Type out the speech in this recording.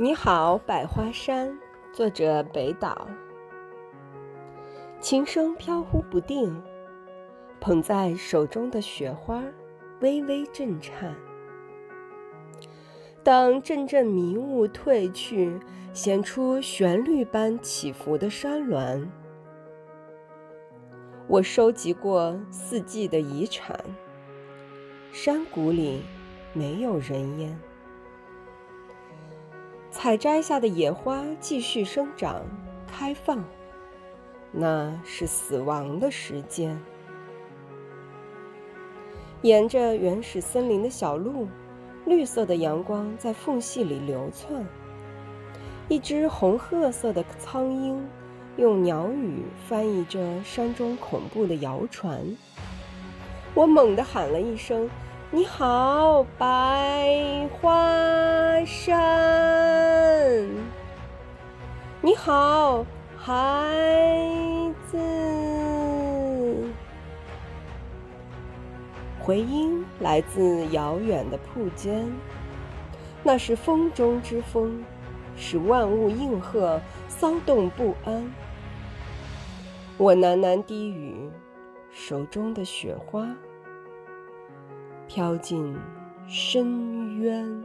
你好，百花山。作者：北岛。琴声飘忽不定，捧在手中的雪花微微震颤。当阵阵迷雾褪去，显出旋律般起伏的山峦。我收集过四季的遗产，山谷里没有人烟。采摘下的野花继续生长、开放，那是死亡的时间。沿着原始森林的小路，绿色的阳光在缝隙里流窜。一只红褐色的苍鹰用鸟语翻译着山中恐怖的谣传。我猛地喊了一声：“你好，百花山！”你好，孩子。回音来自遥远的铺间，那是风中之风，使万物应和，骚动不安。我喃喃低语，手中的雪花飘进深渊。